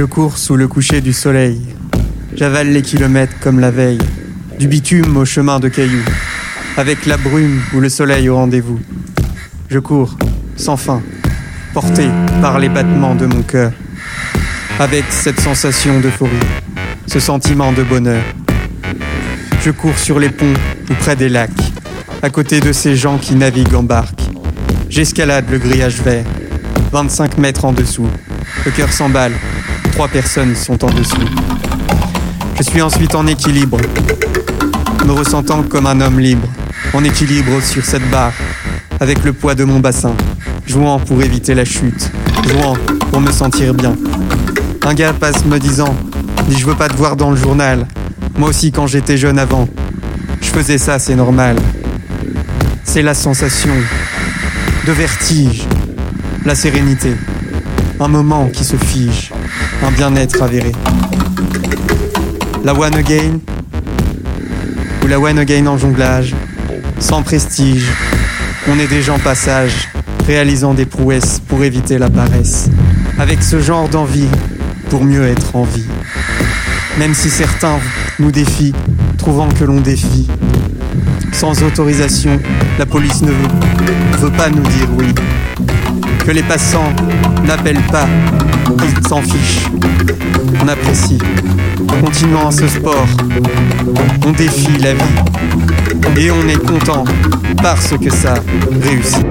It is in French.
Je cours sous le coucher du soleil. J'avale les kilomètres comme la veille. Du bitume au chemin de cailloux. Avec la brume ou le soleil au rendez-vous. Je cours, sans fin, porté par les battements de mon cœur. Avec cette sensation d'euphorie, ce sentiment de bonheur. Je cours sur les ponts ou près des lacs, à côté de ces gens qui naviguent en barque. J'escalade le grillage vert, 25 mètres en dessous. Le cœur s'emballe, trois personnes sont en dessous. Je suis ensuite en équilibre, me ressentant comme un homme libre, en équilibre sur cette barre, avec le poids de mon bassin, jouant pour éviter la chute, jouant pour me sentir bien. Un gars passe me disant, dis je veux pas te voir dans le journal, moi aussi quand j'étais jeune avant, je faisais ça, c'est normal. C'est la sensation de vertige, la sérénité, un moment qui se fige, un bien-être avéré. La one again, ou la one again en jonglage, sans prestige, on est des gens passage, réalisant des prouesses pour éviter la paresse, avec ce genre d'envie pour mieux être en vie. Même si certains nous défient, trouvant que l'on défie. Sans autorisation, la police ne veut, veut pas nous dire oui. Les passants n'appellent pas, ils s'en fichent. On apprécie. Continuant ce sport, on défie la vie. Et on est content parce que ça réussit.